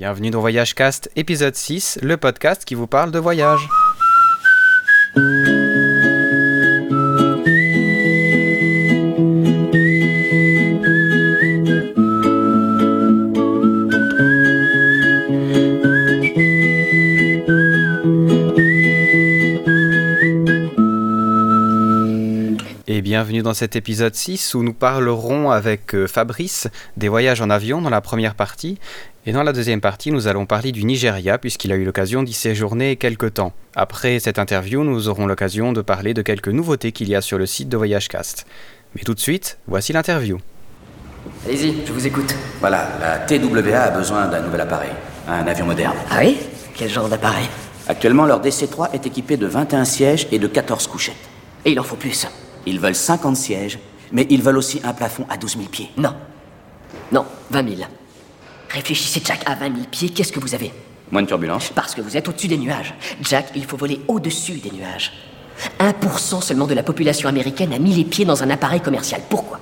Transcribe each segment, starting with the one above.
Bienvenue dans Voyage Cast, épisode 6, le podcast qui vous parle de voyage. Et bienvenue dans cet épisode 6 où nous parlerons avec euh, Fabrice des voyages en avion dans la première partie. Et dans la deuxième partie, nous allons parler du Nigeria puisqu'il a eu l'occasion d'y séjourner quelque temps. Après cette interview, nous aurons l'occasion de parler de quelques nouveautés qu'il y a sur le site de VoyageCast. Mais tout de suite, voici l'interview. Allez-y, je vous écoute. Voilà, la TWA a besoin d'un nouvel appareil, un avion moderne. Ah oui? Quel genre d'appareil? Actuellement, leur DC-3 est équipé de 21 sièges et de 14 couchettes. Et il en faut plus. Ils veulent 50 sièges, mais ils veulent aussi un plafond à 12 000 pieds. Non. Non, 20 000. Réfléchissez, Jack, à 20 000 pieds, qu'est-ce que vous avez? Moins de turbulence Parce que vous êtes au-dessus des nuages. Jack, il faut voler au-dessus des nuages. 1% seulement de la population américaine a mis les pieds dans un appareil commercial. Pourquoi?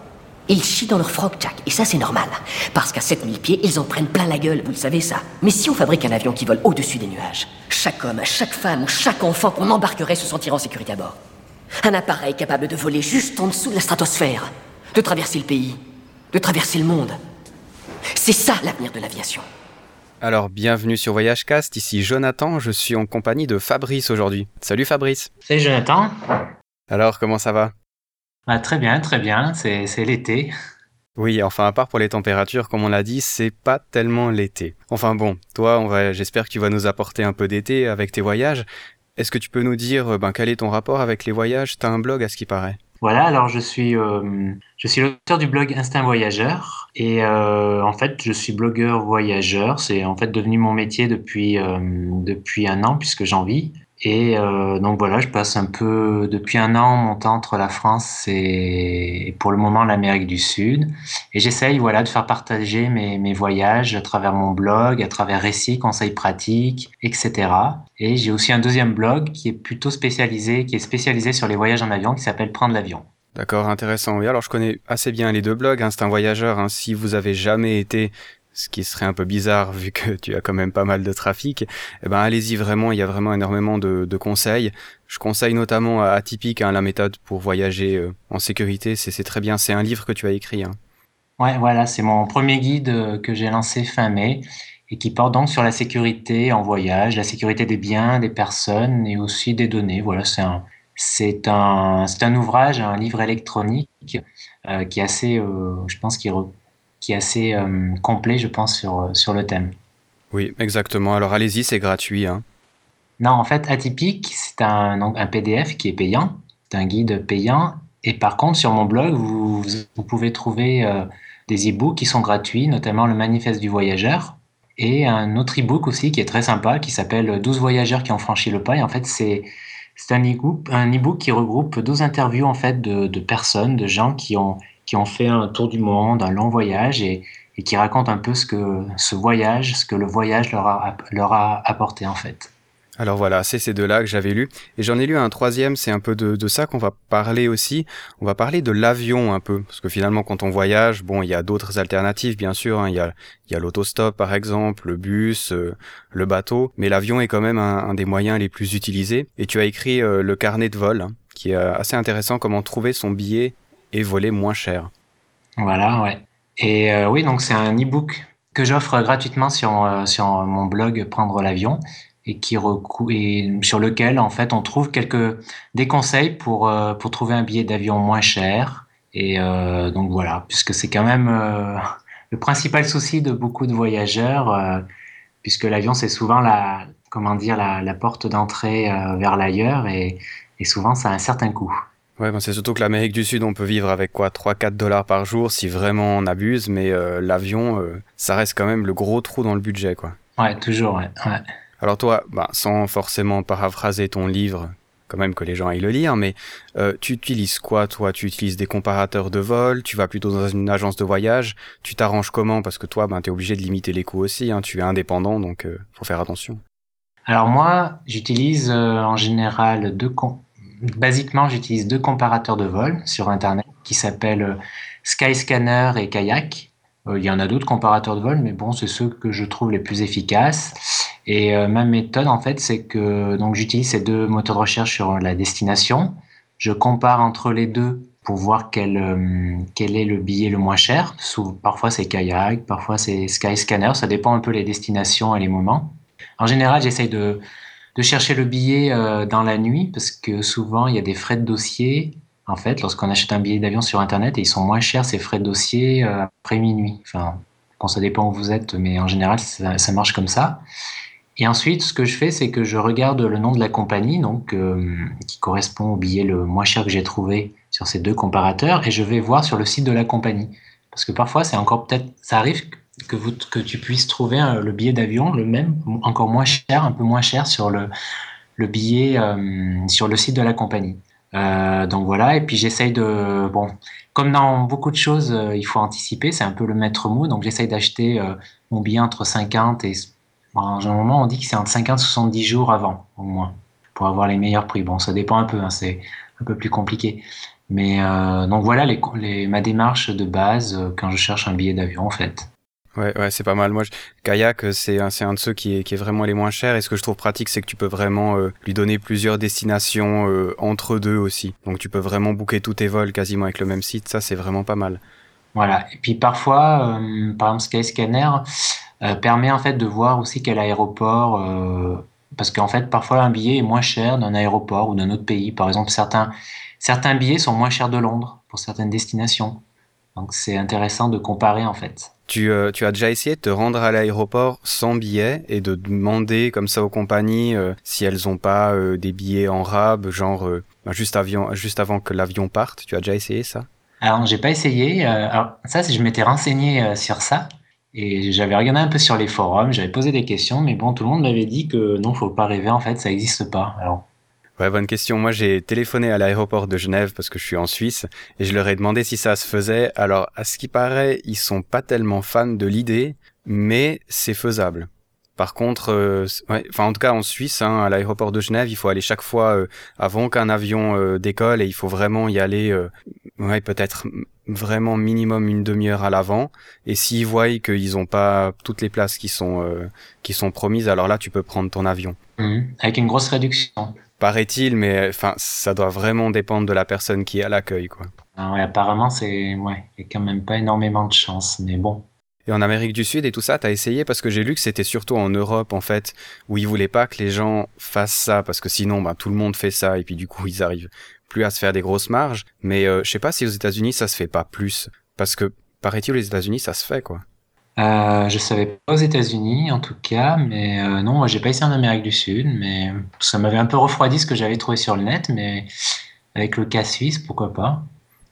Ils chient dans leur froc, Jack, et ça c'est normal. Parce qu'à 7000 pieds, ils en prennent plein la gueule, vous le savez ça. Mais si on fabrique un avion qui vole au-dessus des nuages, chaque homme, chaque femme, chaque enfant qu'on embarquerait se sentirait en sécurité à bord. Un appareil capable de voler juste en dessous de la stratosphère, de traverser le pays, de traverser le monde. C'est ça l'avenir de l'aviation. Alors, bienvenue sur VoyageCast, ici Jonathan, je suis en compagnie de Fabrice aujourd'hui. Salut Fabrice. Salut Jonathan. Alors, comment ça va? Bah, très bien, très bien, c'est l'été. Oui, enfin, à part pour les températures, comme on l'a dit, c'est pas tellement l'été. Enfin bon, toi, on va, j'espère que tu vas nous apporter un peu d'été avec tes voyages. Est-ce que tu peux nous dire euh, ben, quel est ton rapport avec les voyages? T'as un blog à ce qui paraît. Voilà, alors je suis, euh, suis l'auteur du blog Instinct Voyageur et euh, en fait je suis blogueur voyageur. C'est en fait devenu mon métier depuis, euh, depuis un an puisque j'en vis. Et euh, donc voilà, je passe un peu depuis un an mon temps entre la France et pour le moment l'Amérique du Sud. Et j'essaye voilà de faire partager mes, voyages à travers mon blog, à travers récits, conseils pratiques, etc. Et j'ai aussi un deuxième blog qui est plutôt spécialisé, qui est spécialisé sur les voyages en avion, qui s'appelle Prendre l'avion. D'accord, intéressant. Oui, alors je connais assez bien les deux blogs. Hein, c'est un voyageur. Hein, si vous avez jamais été, ce qui serait un peu bizarre vu que tu as quand même pas mal de trafic, eh ben allez-y vraiment. Il y a vraiment énormément de, de conseils. Je conseille notamment à Atypique hein, la méthode pour voyager euh, en sécurité. C'est très bien. C'est un livre que tu as écrit. Hein. Ouais, voilà, c'est mon premier guide euh, que j'ai lancé fin mai et qui porte donc sur la sécurité en voyage, la sécurité des biens, des personnes et aussi des données. Voilà, c'est un, c'est un, un ouvrage, un livre électronique euh, qui est assez, je pense, qui, re- qui est assez euh, complet, je pense, sur, euh, sur le thème. Oui, exactement. Alors allez-y, c'est gratuit. Hein. Non, en fait, Atypique, c'est un, un PDF qui est payant, c'est un guide payant. Et par contre, sur mon blog, vous, vous pouvez trouver euh, des e-books qui sont gratuits, notamment le Manifeste du voyageur et un autre e-book aussi qui est très sympa qui s'appelle 12 voyageurs qui ont franchi le pas. Et en fait, c'est un e-book un e-book qui regroupe 12 interviews en fait de, de personnes, de gens qui ont qui ont fait un tour du monde, un long voyage et, qui racontent un peu ce que ce voyage, ce que le voyage leur a, leur a apporté en fait. Alors voilà, c'est ces deux-là que j'avais lu. Et j'en ai lu un troisième, c'est un peu de, ça qu'on va parler aussi. On va parler de l'avion un peu. Parce que finalement, quand on voyage, bon, il y a d'autres alternatives, bien sûr. hein. Il y a, a l'autostop, par exemple, le bus, euh, le bateau. Mais l'avion est quand même un, un des moyens les plus utilisés. Et tu as écrit euh, le carnet de vol, hein, qui est euh, assez intéressant, comment trouver son billet et voler moins cher. Voilà, ouais. Et euh, oui, donc c'est un e-book que j'offre gratuitement sur, euh, sur mon blog Prendre l'avion et qui et sur lequel en fait on trouve quelques des conseils pour euh, pour trouver un billet d'avion moins cher. Et donc voilà, puisque c'est quand même le principal souci de beaucoup de voyageurs, puisque l'avion c'est souvent la comment dire la, porte d'entrée vers l'ailleurs et, et souvent ça a un certain coût. Ouais, ben c'est surtout que l'Amérique du Sud, on peut vivre avec quoi 3-4 dollars par jour si vraiment on abuse, mais euh, l'avion, euh, ça reste quand même le gros trou dans le budget, quoi. Ouais, toujours, ouais. ouais. Alors toi, bah, sans forcément paraphraser ton livre, quand même que les gens aillent le lire, mais euh, tu utilises quoi toi? Tu utilises des comparateurs de vol? Tu vas plutôt dans une agence de voyage? Tu t'arranges comment? Parce que toi, ben, tu es obligé de limiter les coûts aussi, hein, tu es indépendant, donc faut faire attention. Alors moi, j'utilise en général deux com- basiquement j'utilise deux comparateurs de vol sur internet qui s'appellent euh, Skyscanner et Kayak. il y en a d'autres comparateurs de vol, mais bon, c'est ceux que je trouve les plus efficaces. Et ma méthode, en fait, c'est que donc j'utilise ces deux moteurs de recherche sur la destination. Je compare entre les deux pour voir quel, euh, quel est le billet le moins cher. parfois c'est kayak, parfois c'est Skyscanner, ça dépend un peu les destinations et les moments. En général, j'essaye de, de, chercher le billet euh, dans la nuit parce que souvent il y a des frais de dossier. En fait, lorsqu'on achète un billet d'avion sur Internet, et ils sont moins chers ces frais de dossier euh, après minuit. Enfin, bon, ça dépend où vous êtes, mais en général, ça, ça marche comme ça. Et ensuite, ce que je fais, c'est que je regarde le nom de la compagnie, donc qui correspond au billet le moins cher que j'ai trouvé sur ces deux comparateurs et je vais voir sur le site de la compagnie. Parce que parfois, c'est encore peut-être, ça arrive que, tu puisses trouver le billet d'avion, le même, encore moins cher, un peu moins cher sur le, le billet euh, sur le site de la compagnie. Euh, donc voilà, et puis j'essaye de, bon, comme dans beaucoup de choses, euh, il faut anticiper, c'est un peu le maître mot, donc j'essaye d'acheter mon billet entre 50 et, bon, généralement on dit que c'est entre 50 et 70 jours avant, au moins, pour avoir les meilleurs prix. Bon, ça dépend un peu, hein, c'est un peu plus compliqué. Mais euh, donc voilà ma démarche de base euh, quand je cherche un billet d'avion en fait. Ouais, ouais, c'est pas mal. Moi, kayak, euh, c'est un, un de ceux qui est, vraiment les moins chers. Et ce que je trouve pratique, c'est que tu peux vraiment lui donner plusieurs destinations entre deux aussi. Donc, tu peux vraiment booker tous tes vols quasiment avec le même site. Ça, c'est vraiment pas mal. Voilà. Et puis parfois, par exemple, Skyscanner permet en fait de voir aussi quel aéroport. parce qu'en fait, parfois, un billet est moins cher d'un aéroport ou d'un autre pays. Par exemple, certains Certains billets sont moins chers de Londres pour certaines destinations. Donc c'est intéressant de comparer en fait. Tu, euh, tu, as déjà essayé de te rendre à l'aéroport sans billet et de demander comme ça aux compagnies euh, si elles n'ont pas euh, des billets en rab, genre bah, juste, avion, juste avant que l'avion parte? Tu as déjà essayé ça? Alors j'ai pas essayé. alors ça, je m'étais renseigné sur ça et j'avais regardé un peu sur les forums, j'avais posé des questions, mais bon, tout le monde m'avait dit que non, faut pas rêver en fait, ça n'existe pas. Alors Ouais, bonne question. Moi, j'ai téléphoné à l'aéroport de Genève parce que je suis en Suisse et je leur ai demandé si ça se faisait. Alors, à ce qui paraît, ils sont pas tellement fans de l'idée, mais c'est faisable. Par contre, euh, enfin en tout cas en Suisse, hein, à l'aéroport de Genève, il faut aller chaque fois euh, avant qu'un avion euh, décolle et il faut vraiment y aller, ouais, peut-être vraiment minimum une demi-heure à l'avant. Et s'ils voient qu'ils n'ont pas toutes les places qui sont qui sont promises, alors là tu peux prendre ton avion. Mmh. Avec une grosse réduction paraît-il, mais enfin, ça doit vraiment dépendre de la personne qui est à l'accueil, quoi. Ah apparemment, c'est ouais, il y a quand même pas énormément de chance, mais bon. Et en Amérique du Sud et tout ça, t'as essayé? Parce que j'ai lu que c'était surtout en Europe en fait où ils voulaient pas que les gens fassent ça parce que sinon, ben, tout le monde fait ça et puis du coup ils arrivent plus à se faire des grosses marges. Mais euh, je sais pas si aux États-Unis ça se fait pas plus parce que paraît-il aux États-Unis ça se fait quoi. Euh, je savais pas aux États-Unis en tout cas, mais euh, non, j'ai pas essayé en Amérique du Sud, mais ça m'avait un peu refroidi ce que j'avais trouvé sur le net, mais avec le cas suisse, pourquoi pas.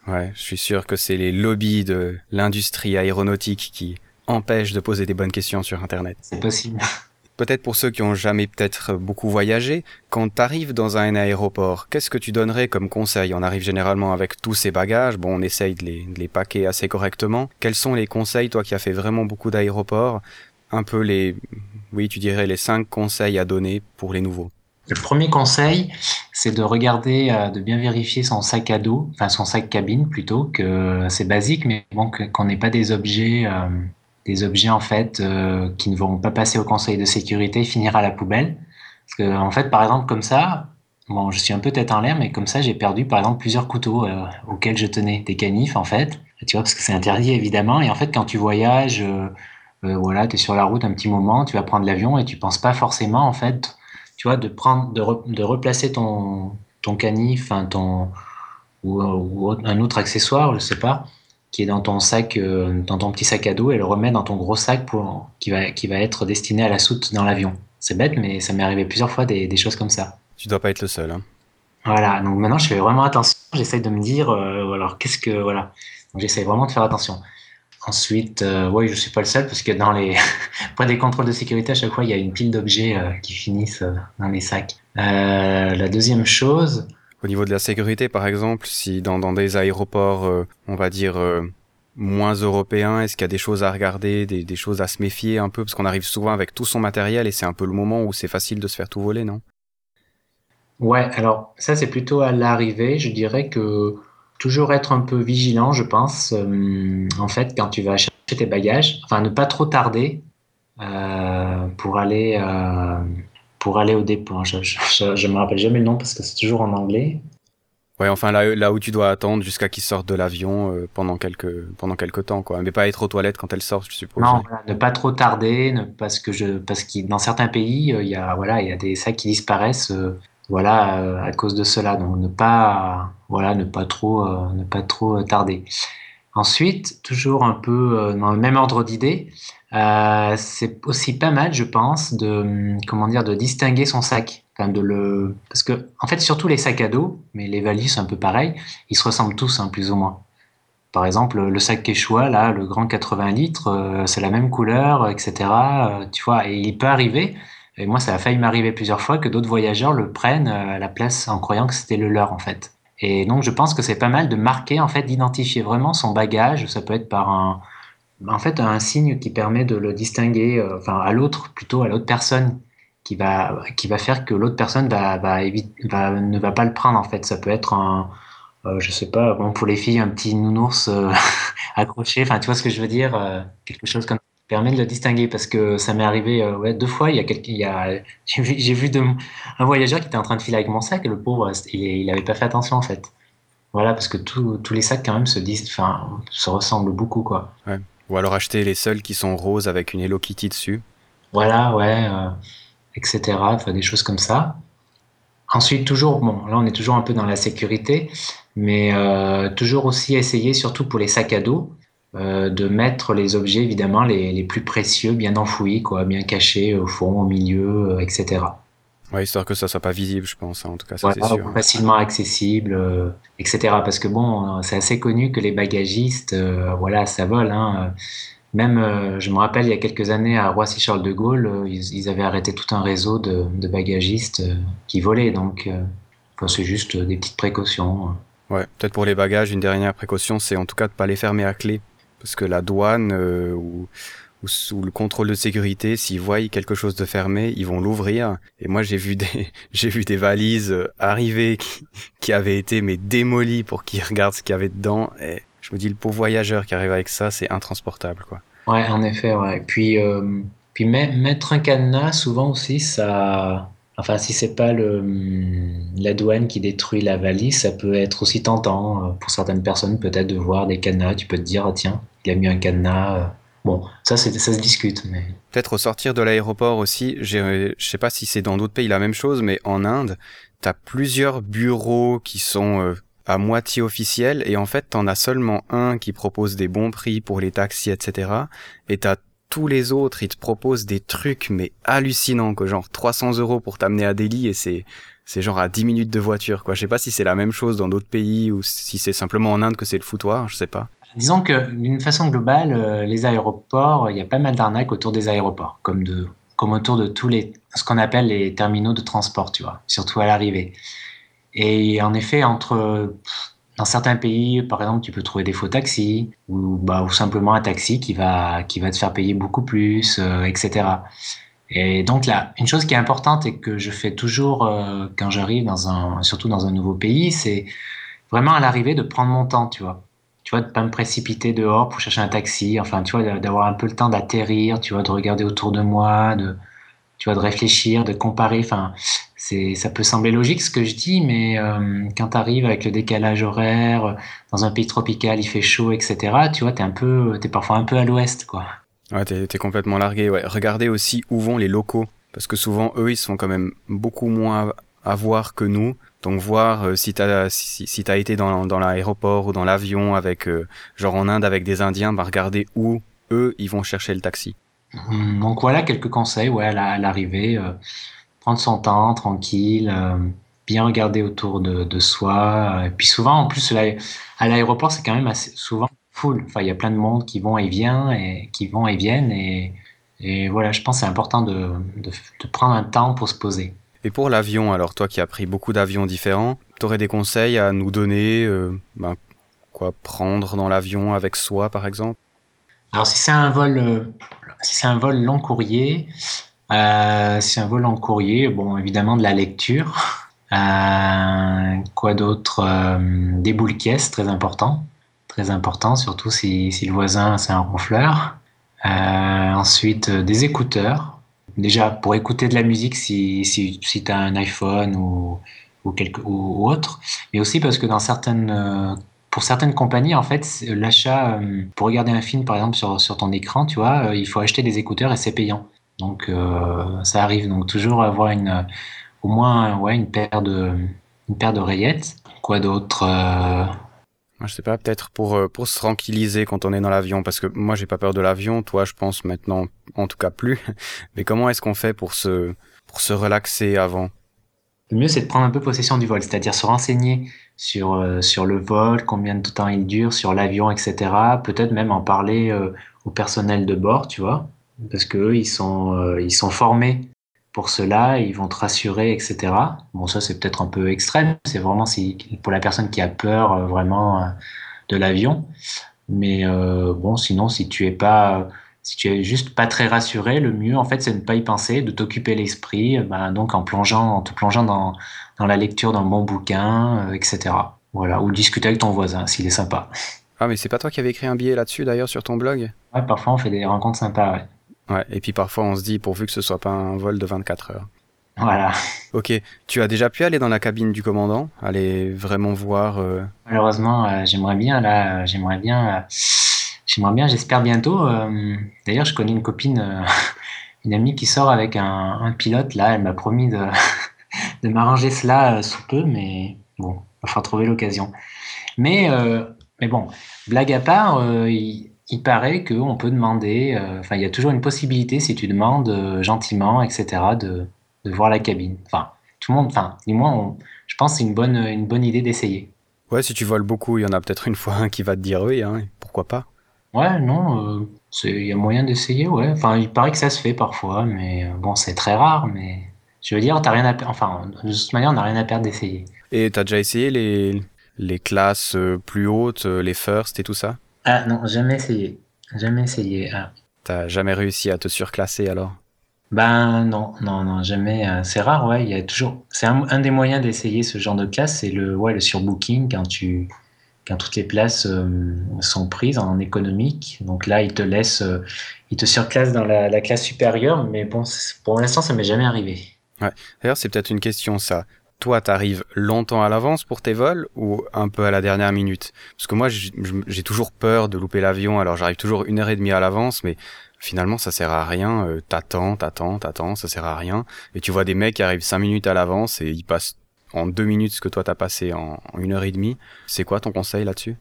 Ouais, je suis sûr que c'est les lobbies de l'industrie aéronautique qui empêchent de poser des bonnes questions sur Internet. C'est possible. Peut-être pour ceux qui ont jamais peut-être beaucoup voyagé, quand tu arrives dans un aéroport, qu'est-ce que tu donnerais comme conseil? On arrive généralement avec tous ces bagages, bon on essaye de les, de les paquer assez correctement. Quels sont les conseils, toi qui as fait vraiment beaucoup d'aéroports, un peu les, oui tu dirais les cinq conseils à donner pour les nouveaux. Le premier conseil, c'est de regarder, euh, de bien vérifier son sac à dos, enfin son sac cabine plutôt, que c'est basique, mais bon, qu'on n'ait pas des objets euh, des objets en fait euh, qui ne vont pas passer au conseil de sécurité finir à la poubelle. Parce que en fait, par exemple, comme ça, bon, je suis un peu tête en l'air, mais comme ça, j'ai perdu par exemple plusieurs couteaux euh, auxquels je tenais, des canifs en fait. Tu vois, parce que c'est interdit évidemment. Et en fait, quand tu voyages, euh, voilà, tu es sur la route un petit moment, tu vas prendre l'avion et tu penses pas forcément en fait, tu vois, de prendre, de, de replacer ton ton canif, ton ou, ou, un autre accessoire, je sais pas, qui est dans ton sac, euh, dans ton petit sac à dos, et le remettre dans ton gros sac pour, qui, va, qui va être destiné à la soute dans l'avion. C'est bête, mais ça m'est arrivé plusieurs fois des, des, choses comme ça. Tu dois pas être le seul. Hein. Voilà, donc maintenant je fais vraiment attention. J'essaye de me dire, euh, alors qu'est-ce que. Voilà. Donc j'essaye vraiment de faire attention. Ensuite, euh, oui, je suis pas le seul parce que dans les points des contrôles de sécurité, à chaque fois, il y a une pile d'objets qui finissent dans les sacs. la deuxième chose, au niveau de la sécurité, par exemple, si dans, dans des aéroports, euh, on va dire, euh, moins européens, est-ce qu'il y a des choses à regarder, des, des choses à se méfier un peu? Parce qu'on arrive souvent avec tout son matériel et c'est un peu le moment où c'est facile de se faire tout voler, non? Ouais, alors ça c'est plutôt à l'arrivée. Je dirais que toujours être un peu vigilant, je pense. Euh, en fait, quand tu vas chercher tes bagages, enfin, ne pas trop tarder pour aller pour aller au dépôt. Je, je, me rappelle jamais le nom parce que c'est toujours en anglais. Ouais, enfin là, là où tu dois attendre jusqu'à qu'ils sortent de l'avion pendant quelques pendant quelques temps, quoi. Mais pas être aux toilettes quand elles sortent, je suppose. Non, ne pas trop tarder, ne, parce que je parce que dans certains pays, il y a voilà, il y a des sacs qui disparaissent voilà, euh, à cause de cela. Donc ne pas, voilà, ne pas trop, euh, ne pas trop tarder. Ensuite, toujours un peu euh, dans le même ordre d'idée, c'est aussi pas mal, je pense, de comment dire, de distinguer son sac, de le, parce que en fait, surtout les sacs à dos, mais les valises un peu pareil, ils se ressemblent tous, hein, plus ou moins. Par exemple, le sac Quechua, là, le grand 80 litres, c'est la même couleur, etc. tu vois, et il peut arriver et moi, ça a failli m'arriver plusieurs fois que d'autres voyageurs le prennent euh, à la place en croyant que c'était le leur, en fait. Et donc, je pense que c'est pas mal de marquer, en fait, d'identifier vraiment son bagage. Ça peut être par un, en fait, un signe qui permet de le distinguer, euh, enfin, à l'autre, plutôt à l'autre personne, qui va, qui va faire que l'autre personne va, va, va, ne va pas le prendre, en fait. Ça peut être un, euh, je sais pas, bon, pour les filles, un petit nounours accroché, enfin, tu vois ce que je veux dire, quelque chose comme permet de le distinguer parce que ça m'est arrivé euh, ouais, deux fois. Il y a, quelques, il y a j'ai vu, vu un voyageur qui était en train de filer avec mon sac et le pauvre, il n'avait pas fait attention en fait. Voilà, parce que tous les sacs quand même se disent, enfin, se ressemblent beaucoup quoi. Ou alors acheter les seuls qui sont roses avec une Hello Kitty dessus. Voilà, ouais, euh, etc. Enfin, des choses comme ça. Ensuite, toujours, bon, là on est toujours un peu dans la sécurité, mais euh, toujours aussi essayer, surtout pour les sacs à dos, euh, de mettre les objets évidemment les, les, plus précieux bien enfouis, quoi, bien cachés au fond, au milieu, etc. Ouais, histoire que ça soit pas visible, je pense. Hein, en tout cas, ça c'est sûr. Facilement accessible, euh, etc. Parce que bon, c'est assez connu que les bagagistes, voilà, ça vole. Hein. Même, je me rappelle, il y a quelques années à Roissy-Charles de Gaulle, ils, ils, avaient arrêté tout un réseau de, de bagagistes qui volaient. Donc, enfin, c'est juste des petites précautions. Ouais, peut-être pour les bagages, une dernière précaution, c'est en tout cas de pas les fermer à clé parce que la douane euh, ou, ou sous le contrôle de sécurité, s'ils voient quelque chose de fermé, ils vont l'ouvrir. Et moi, j'ai vu des, j'ai vu des valises euh, arriver qui, avaient été mais démolies pour qu'ils regardent ce qu'il y avait dedans. Et je me dis, le pauvre voyageur qui arrive avec ça, c'est intransportable, quoi. Ouais, en effet, ouais. Puis, euh, mettre un cadenas, souvent aussi, ça, Enfin, si c'est pas le, la douane qui détruit la valise, ça peut être aussi tentant euh, pour certaines personnes peut-être de voir des cadenas. Tu peux te dire, ah, tiens, il a mis un cadenas. Bon, ça, ça se discute. Mais... Peut-être au sortir de l'aéroport aussi, je sais pas si c'est dans d'autres pays la même chose, mais en Inde, tu as plusieurs bureaux qui sont euh, à moitié officiels et en fait, t'en as seulement un qui propose des bons prix pour les taxis, etc. Et t'as tous les autres, ils te proposent des trucs mais hallucinants, quoi, genre 300 euros pour t'amener à Delhi et c'est c'est genre à 10 minutes de voiture, quoi. Je sais pas si c'est la même chose dans d'autres pays ou si c'est simplement en Inde que c'est le foutoir, je sais pas. Disons que d'une façon globale, euh, les aéroports, il y a pas mal d'arnaques autour des aéroports, comme de comme autour de tous les ce qu'on appelle les terminaux de transport, tu vois, surtout à l'arrivée. Et en effet, entre dans certains pays, par exemple, tu peux trouver des faux taxis ou, bah, ou simplement un taxi qui va, qui va te faire payer beaucoup plus, euh, etc. Et donc là, une chose qui est importante et que je fais toujours euh, quand j'arrive dans un, surtout dans un nouveau pays, c'est vraiment à l'arrivée de prendre mon temps, tu vois. Tu vois, de pas me précipiter dehors pour chercher un taxi. Enfin, tu vois, d'avoir un peu le temps d'atterrir, tu vois, de regarder autour de moi, de, tu vois, de réfléchir, de comparer. Enfin, c'est, ça peut sembler logique ce que je dis, mais euh, quand tu arrives avec le décalage horaire, dans un pays tropical, il fait chaud, etc. Tu vois, t'es un peu, parfois un peu à l'ouest, quoi. Ouais, t'es, t'es complètement largué. Ouais. Regardez aussi où vont les locaux, parce que souvent eux, ils sont quand même beaucoup moins à voir que nous. Donc voir euh, si t'as si, t'as été dans, l'aéroport ou dans l'avion avec euh, genre en Inde avec des Indiens, bah regarder où eux ils vont chercher le taxi. Hum, donc voilà quelques conseils ouais, à l'arrivée. Euh, prendre son temps, tranquille, bien regarder autour de, soi. Et puis souvent, en plus, à l'aéroport, c'est quand même assez souvent full. Enfin, il y a plein de monde qui vont et viennent et qui vont et viennent. Et, et voilà, je pense c'est important de, prendre un temps pour se poser. Et pour l'avion, alors toi qui as pris beaucoup d'avions différents, tu aurais des conseils à nous donner euh, ben, Quoi prendre dans l'avion avec soi, par exemple? Alors si c'est un vol si c'est un vol long courrier, euh, un vol long courrier, bon, évidemment de la lecture, Euh, quoi d'autre? Euh, Des boules caisses, très important. Très important, surtout si, si le voisin c'est un ronfleur. Euh, ensuite, des écouteurs. Déjà, pour écouter de la musique si, si, si tu as un iPhone ou, ou, quelque, ou, autre. Mais aussi parce que dans certaines, pour certaines compagnies, en fait, l'achat, pour regarder un film par exemple sur, sur ton écran, tu vois, il faut acheter des écouteurs et c'est payant. Donc, ça arrive. Donc, toujours avoir une au moins ouais, une paire de une paire d'oreillettes. Quoi d'autre euh... Je sais pas, peut-être pour euh, pour se tranquilliser quand on est dans l'avion, parce que moi j'ai pas peur de l'avion, toi je pense maintenant en tout cas plus. Mais comment est-ce qu'on fait pour se pour se relaxer avant? Le mieux c'est de prendre un peu possession du vol, c'est-à-dire se renseigner sur euh, sur le vol, combien de temps il dure, sur l'avion, etc. Peut-être même en parler euh, au personnel de bord, tu vois, parce que eux, ils ils sont formés pour cela, ils vont te rassurer, etc. Bon, ça c'est peut-être un peu extrême, c'est vraiment si, pour la personne qui a peur euh, vraiment euh, de l'avion. Mais euh, bon, sinon, si tu es pas, si tu es juste pas très rassuré, le mieux en fait, c'est de ne pas y penser, de t'occuper l'esprit, bah, donc en plongeant, en te plongeant dans, dans la lecture d'un bon bouquin, etc. Voilà, ou discuter avec ton voisin s'il est sympa. Ah, mais c'est pas toi qui avais écrit un billet là-dessus d'ailleurs sur ton blog? Ouais, parfois on fait des rencontres sympas, ouais. Ouais, et puis parfois on se dit pourvu que ce soit pas un vol de 24 heures. Voilà. Ok, tu as déjà pu aller dans la cabine du commandant, aller vraiment voir. Euh... Malheureusement, euh, j'aimerais bien là, euh, j'aimerais bien, j'aimerais bien, j'espère bientôt. D'ailleurs, je connais une copine, une amie qui sort avec un, un pilote là. Elle m'a promis de, de m'arranger cela sous peu, mais bon, il va falloir trouver l'occasion. Mais mais bon, blague à part, il il paraît qu'on peut demander, euh, enfin, il y a toujours une possibilité, si tu demandes euh, gentiment, etc., de, de, voir la cabine. Enfin, tout le monde, enfin, du moins, je pense que c'est une bonne, une bonne idée d'essayer. Ouais, si tu voles beaucoup, il y en a peut-être une fois un qui va te dire oui, hein, pourquoi pas Ouais, non, euh, il y a moyen d'essayer, ouais. Enfin, il paraît que ça se fait parfois, mais bon, c'est très rare, mais je veux dire, t'as rien à enfin, de toute manière, on n'a rien à perdre d'essayer. Et t'as déjà essayé les, les classes plus hautes, les first et tout ça? Ah non, jamais essayé. Jamais essayé. Ah. T'as jamais réussi à te surclasser alors? Ben non, non, non, jamais. Euh, c'est rare, ouais. Il y a toujours. C'est un, des moyens d'essayer ce genre de classe, c'est le, ouais, le surbooking quand tu, quand toutes les places euh, sont prises en économique. Donc là, ils te laissent, euh, ils te surclassent dans la, la classe supérieure, mais bon, pour l'instant, ça m'est jamais arrivé. Ouais. D'ailleurs, c'est peut-être une question ça toi, t'arrives longtemps à l'avance pour tes vols ou un peu à la dernière minute? Parce que moi, j'ai toujours peur de louper l'avion, alors j'arrive toujours une heure et demie à l'avance, mais finalement, ça sert à rien. Euh, t'attends, t'attends, t'attends, ça sert à rien. Et tu vois des mecs qui arrivent cinq minutes à l'avance et ils passent en deux minutes ce que toi t'as passé en, une heure et demie. C'est quoi ton conseil là-dessus?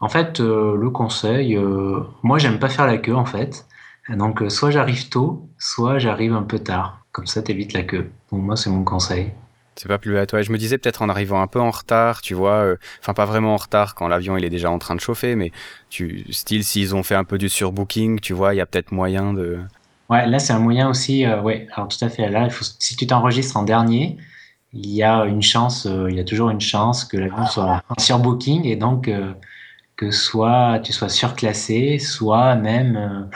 En fait, euh, le conseil, euh, moi, j'aime pas faire la queue en fait. Donc, soit j'arrive tôt, soit j'arrive un peu tard. Comme ça, t'évites la queue. Donc, moi, c'est mon conseil. C'est pas plus à toi. Je me disais peut-être en arrivant un peu en retard, tu vois, euh, enfin pas vraiment en retard quand l'avion il est déjà en train de chauffer, mais style s'ils ont fait un peu du surbooking, tu vois, il y a peut-être moyen de. Ouais, là c'est un moyen aussi. Euh, ouais, alors tout à fait. Là, si tu t'enregistres en dernier, il y a une chance, euh, il y a toujours une chance que l'avion soit en surbooking et donc que soit tu sois surclassé, soit même,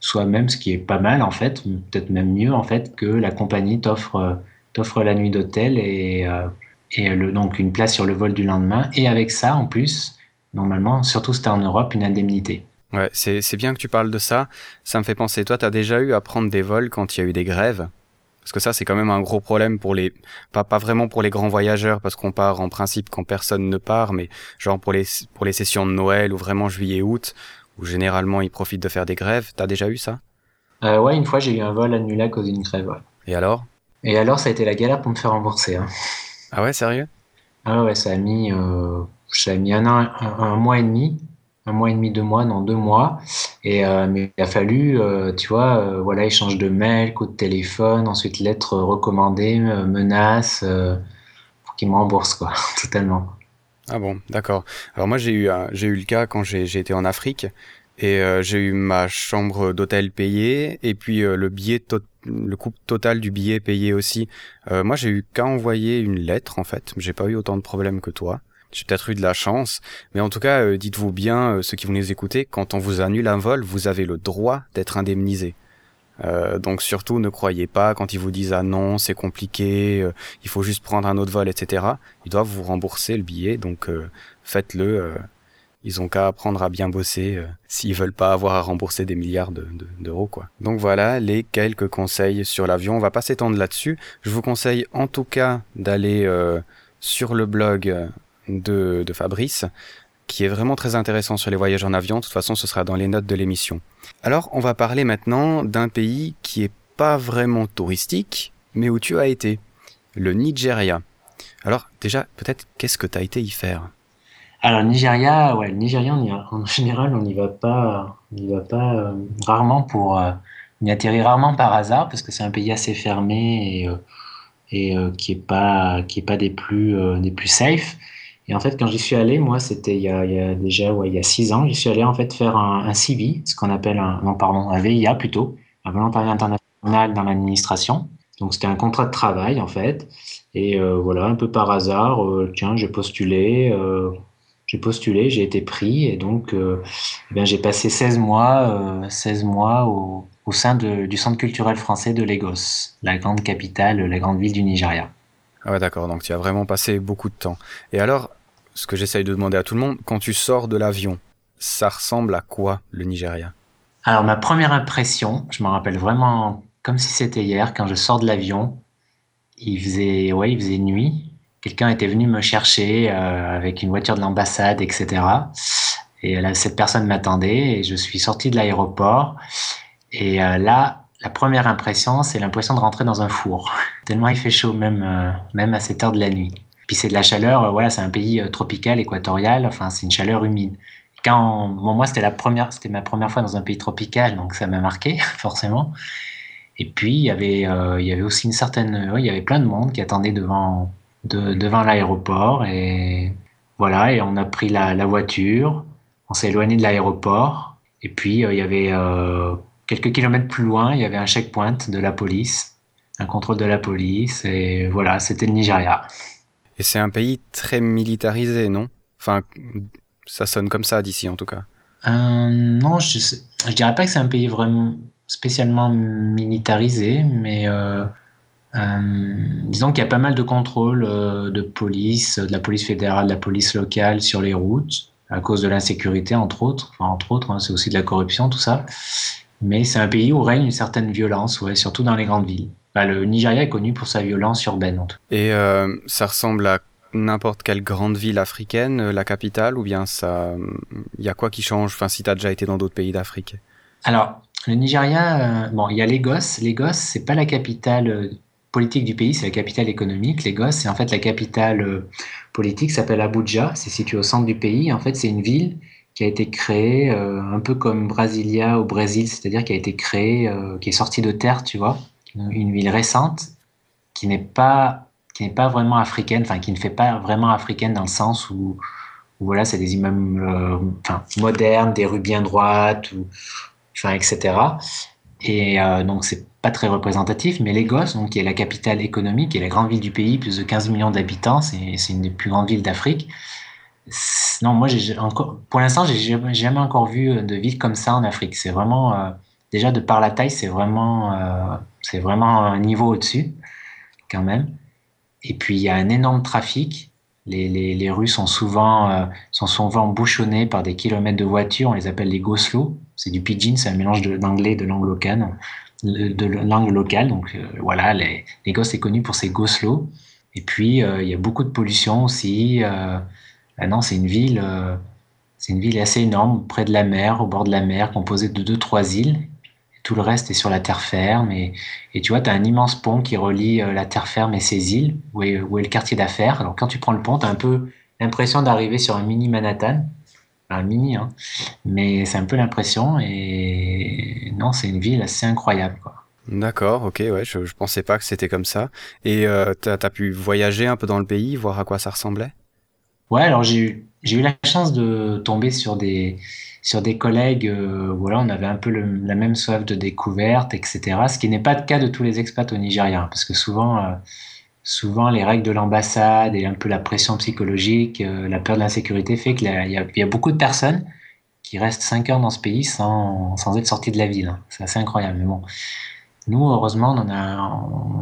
soit même ce qui est pas mal en fait, peut-être même mieux en fait que la compagnie t'offre t'offre la nuit d'hôtel et, euh, et le, donc une place sur le vol du lendemain. Et avec ça, en plus, normalement, surtout si en Europe, une indemnité. Ouais, c'est bien que tu parles de ça. Ça me fait penser, toi, tu as déjà eu à prendre des vols quand il y a eu des grèves? Parce que ça, c'est quand même un gros problème pour les... Pas, pas vraiment pour les grands voyageurs, parce qu'on part en principe quand personne ne part, mais genre pour les, pour les sessions de Noël ou vraiment juillet-août, où généralement ils profitent de faire des grèves. T'as déjà eu ça? Euh, Ouais, une fois, j'ai eu un vol annulé à cause d'une grève. Et alors? Et alors, ça a été la galère pour me faire rembourser. Hein. Ah ouais, sérieux? Ah ouais, ça a mis, euh, ça a mis un, an, un, mois et demi, un mois et demi, deux mois, non, deux mois. Et euh, mais il a fallu, euh, tu vois, euh, voilà, échange de mails, coup de téléphone, ensuite lettres recommandées, menaces, pour qu'il me rembourse, quoi, totalement. Ah bon, d'accord. Alors moi, j'ai eu, j'ai eu le cas quand j'ai été en Afrique. Et j'ai eu ma chambre d'hôtel payée et puis le billet total le coût total du billet payé aussi. Euh, moi, j'ai eu qu'à envoyer une lettre en fait. J'ai pas eu autant de problèmes que toi. J'ai peut-être eu de la chance, mais en tout cas, euh, dites-vous bien, euh, ceux qui vous nous écouter, quand on vous annule un vol, vous avez le droit d'être indemnisé. Donc surtout ne croyez pas quand ils vous disent ah non c'est compliqué, il faut juste prendre un autre vol, etc. Ils doivent vous rembourser le billet, donc faites-le. Ils ont qu'à apprendre à bien bosser s'ils veulent pas avoir à rembourser des milliards d'euros quoi. Donc voilà les quelques conseils sur l'avion. On va pas s'étendre là-dessus. Je vous conseille en tout cas d'aller sur le blog de, de Fabrice qui est vraiment très intéressant sur les voyages en avion. De toute façon, ce sera dans les notes de l'émission. Alors, on va parler maintenant d'un pays qui est pas vraiment touristique, mais où tu as été, le Nigeria. Alors, déjà, peut-être, qu'est-ce que tu as été y faire? Alors, Nigeria, ouais, le Nigeria, en général, on n'y va pas, on y va pas euh, rarement pour. Euh, on y atterrit rarement par hasard, parce que c'est un pays assez fermé et, euh, et qui est pas, qui est pas des plus, des plus safe. Et en fait, quand j'y suis allé, moi, c'était il, y a déjà ouais, il y a six ans, j'y suis allé en fait faire un, CV, ce qu'on appelle un, non, pardon, un VIA plutôt, un volontariat international dans l'administration. Donc c'était un contrat de travail en fait. Et voilà, un peu par hasard, tiens, j'ai postulé, j'ai postulé, j'ai été pris et donc eh j'ai passé 16 mois, 16 mois au, au sein de, du Centre culturel français de Lagos, la grande capitale, la grande ville du Nigeria. Ah ouais, d'accord, donc tu as vraiment passé beaucoup de temps. Et alors, ce que j'essaye de demander à tout le monde, quand tu sors de l'avion, ça ressemble à quoi le Nigeria? Alors ma première impression, je me rappelle vraiment comme si c'était hier, quand je sors de l'avion, il faisait, ouais, il faisait nuit. Quelqu'un était venu me chercher euh, avec une voiture de l'ambassade, etc. Et là, cette personne m'attendait et je suis sorti de l'aéroport. Et euh, là, la première impression, c'est l'impression de rentrer dans un four. Tellement il fait chaud, même, euh, même à cette heure de la nuit. Puis c'est de la chaleur, euh, voilà, c'est un pays euh, tropical, équatorial, enfin c'est une chaleur humide. Quand, moi c'était la première, c'était ma première fois dans un pays tropical, donc ça m'a marqué forcément. Et puis il y avait, euh, il y avait aussi une certaine, il y avait plein de monde qui attendait devant, de, devant l'aéroport et voilà, et on a pris la, la voiture, on s'est éloigné de l'aéroport et puis il y avait quelques kilomètres plus loin, il y avait un checkpoint de la police, un contrôle de la police et voilà, c'était le Nigeria. Et c'est un pays très militarisé, non? Enfin, ça sonne comme ça d'ici en tout cas. Euh, non, je, je dirais pas que c'est un pays vraiment spécialement militarisé, mais euh, euh, disons qu'il y a pas mal de contrôles de police, de la police fédérale, de la police locale sur les routes, à cause de l'insécurité entre autres. Enfin, entre autres, hein, c'est aussi de la corruption, tout ça. Mais c'est un pays où règne une certaine violence, ouais, surtout dans les grandes villes. Bah, le Nigeria est connu pour sa violence urbaine. En tout. Et euh, ça ressemble à n'importe quelle grande ville africaine, euh, la capitale, ou bien ça, il y a quoi qui change Enfin, si tu as déjà été dans d'autres pays d'Afrique? Alors, le Nigeria, euh, bon, il y a Lagos. Lagos, c'est pas la capitale politique du pays, c'est la capitale économique. Lagos, c'est en fait la capitale politique, s'appelle Abuja. C'est situé au centre du pays. En fait, c'est une ville qui a été créée un peu comme Brasilia au Brésil, c'est-à-dire qui a été créée, qui est sortie de terre, tu vois une ville récente qui n'est pas qui n'est pas vraiment africaine, enfin qui ne fait pas vraiment africaine dans le sens où, voilà, c'est des immeubles euh, modernes, des rues bien droites, ou, etc. Et euh, donc c'est pas très représentatif, mais Lagos, donc, qui est la capitale économique et la grande ville du pays, plus de 15 millions d'habitants, c'est une des plus grandes villes d'Afrique. Non, moi, pour l'instant, j'ai jamais encore vu de ville comme ça en Afrique. C'est vraiment, euh, déjà de par la taille, c'est vraiment, euh, vraiment un niveau au-dessus, quand même. Et puis il y a un énorme trafic. Les, les, les rues sont souvent, euh, sont souvent bouchonnées par des kilomètres de voitures. On les appelle les go slow. C'est du pidgin, c'est un mélange d'anglais et de langue locale. De, langue locale. Donc euh, voilà, les, gosses est connu pour ses go slow. Et puis euh, il y a beaucoup de pollution aussi. Ah non, c'est une ville, c'est une ville assez énorme, près de la mer, au bord de la mer, composée de deux trois îles tout le reste est sur la terre ferme. Et, tu vois, tu as un immense pont qui relie euh, la terre ferme et ses îles, où est, où est le quartier d'affaires. Alors quand tu prends le pont, tu as un peu l'impression d'arriver sur un mini Manhattan. Un mini, hein. mais c'est un peu l'impression. Et non, c'est une ville assez incroyable. D'accord, ok, ouais, je, je pensais pas que c'était comme ça. Et euh, tu as, pu voyager un peu dans le pays, voir à quoi ça ressemblait? Ouais, alors j'ai eu, eu la chance de tomber sur des, sur des collègues, euh, voilà, on avait un peu la même soif de découverte, etc. Ce qui n'est pas le cas de tous les expats au Nigeria, parce que souvent, euh, souvent les règles de l'ambassade et un peu la pression psychologique, euh, la peur de l'insécurité fait qu'il y, y, a beaucoup de personnes qui restent 5 heures dans ce pays sans, sans être sorti de la ville. C'est assez incroyable. Mais bon, nous, heureusement, on en, a,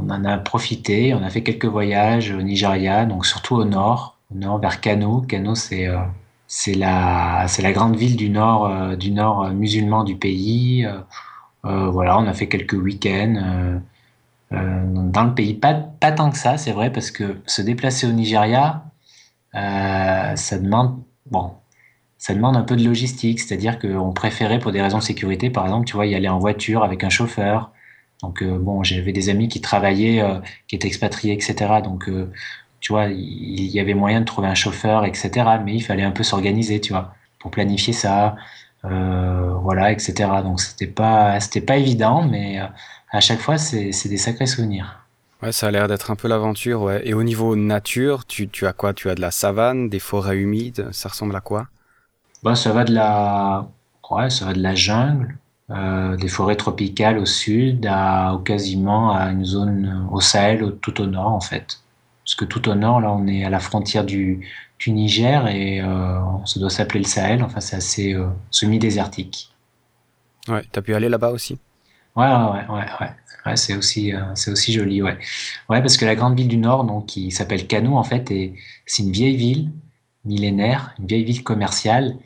on en a profité. On a fait quelques voyages au Nigeria, donc surtout au nord, au nord vers Kano. Kano, c'est euh, c'est la, la grande ville du nord, euh, du nord musulman du pays. Voilà, on a fait quelques week-ends dans le pays. Pas, tant que ça, c'est vrai, parce que se déplacer au Nigeria, ça demande, bon, ça demande un peu de logistique, c'est-à-dire qu'on préférait pour des raisons de sécurité, par exemple, tu vois, y aller en voiture avec un chauffeur. Donc euh, bon, j'avais des amis qui travaillaient, euh, qui étaient expatriés, etc. Donc euh, tu vois, il y avait moyen de trouver un chauffeur, etc. Mais il fallait un peu s'organiser, tu vois, pour planifier ça, voilà, etc. Donc c'était pas, pas évident, mais à chaque fois, c'est, des sacrés souvenirs. Ouais, ça a l'air d'être un peu l'aventure, ouais. Et au niveau nature, tu, tu as quoi? Tu as de la savane, des forêts humides, ça ressemble à quoi? Bah, ça va de la, ouais, ça va de la jungle, euh, des forêts tropicales au sud, à, quasiment à une zone au Sahel, tout au nord en fait. Parce que tout au nord, là, on est à la frontière du, du Niger et euh, ça doit s'appeler le Sahel. Enfin, c'est assez euh, semi-désertique. Ouais, t'as pu aller là-bas aussi? Ouais, ouais, ouais, ouais. c'est aussi, euh, aussi joli, ouais. Ouais, parce que la grande ville du Nord, donc, qui s'appelle Kano, en fait, c'est une vieille ville millénaire, une vieille ville commerciale.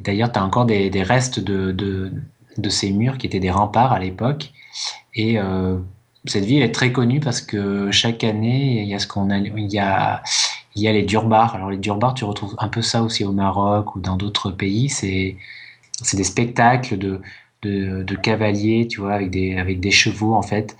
D'ailleurs, tu as encore des, des restes de, de, de, ces murs qui étaient des remparts à l'époque. Et euh, cette ville est très connue parce que chaque année, il y a ce qu'on a, y a, il y a les Durbars. Alors les Durbars, tu retrouves un peu ça aussi au Maroc ou dans d'autres pays. C'est des spectacles de, de, de, cavaliers, tu vois, avec des, avec des chevaux en fait.